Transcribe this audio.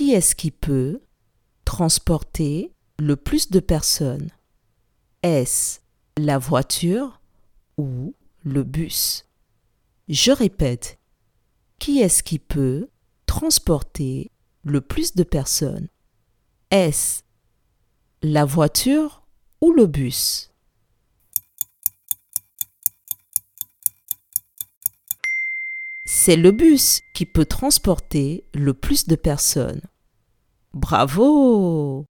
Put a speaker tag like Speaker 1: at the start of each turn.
Speaker 1: Qui est-ce qui peut transporter le plus de personnes? Est-ce la voiture ou le bus? Je répète. Qui est-ce qui peut transporter le plus de personnes? Est-ce la voiture ou le bus? C'est le bus qui peut transporter le plus de personnes. Bravo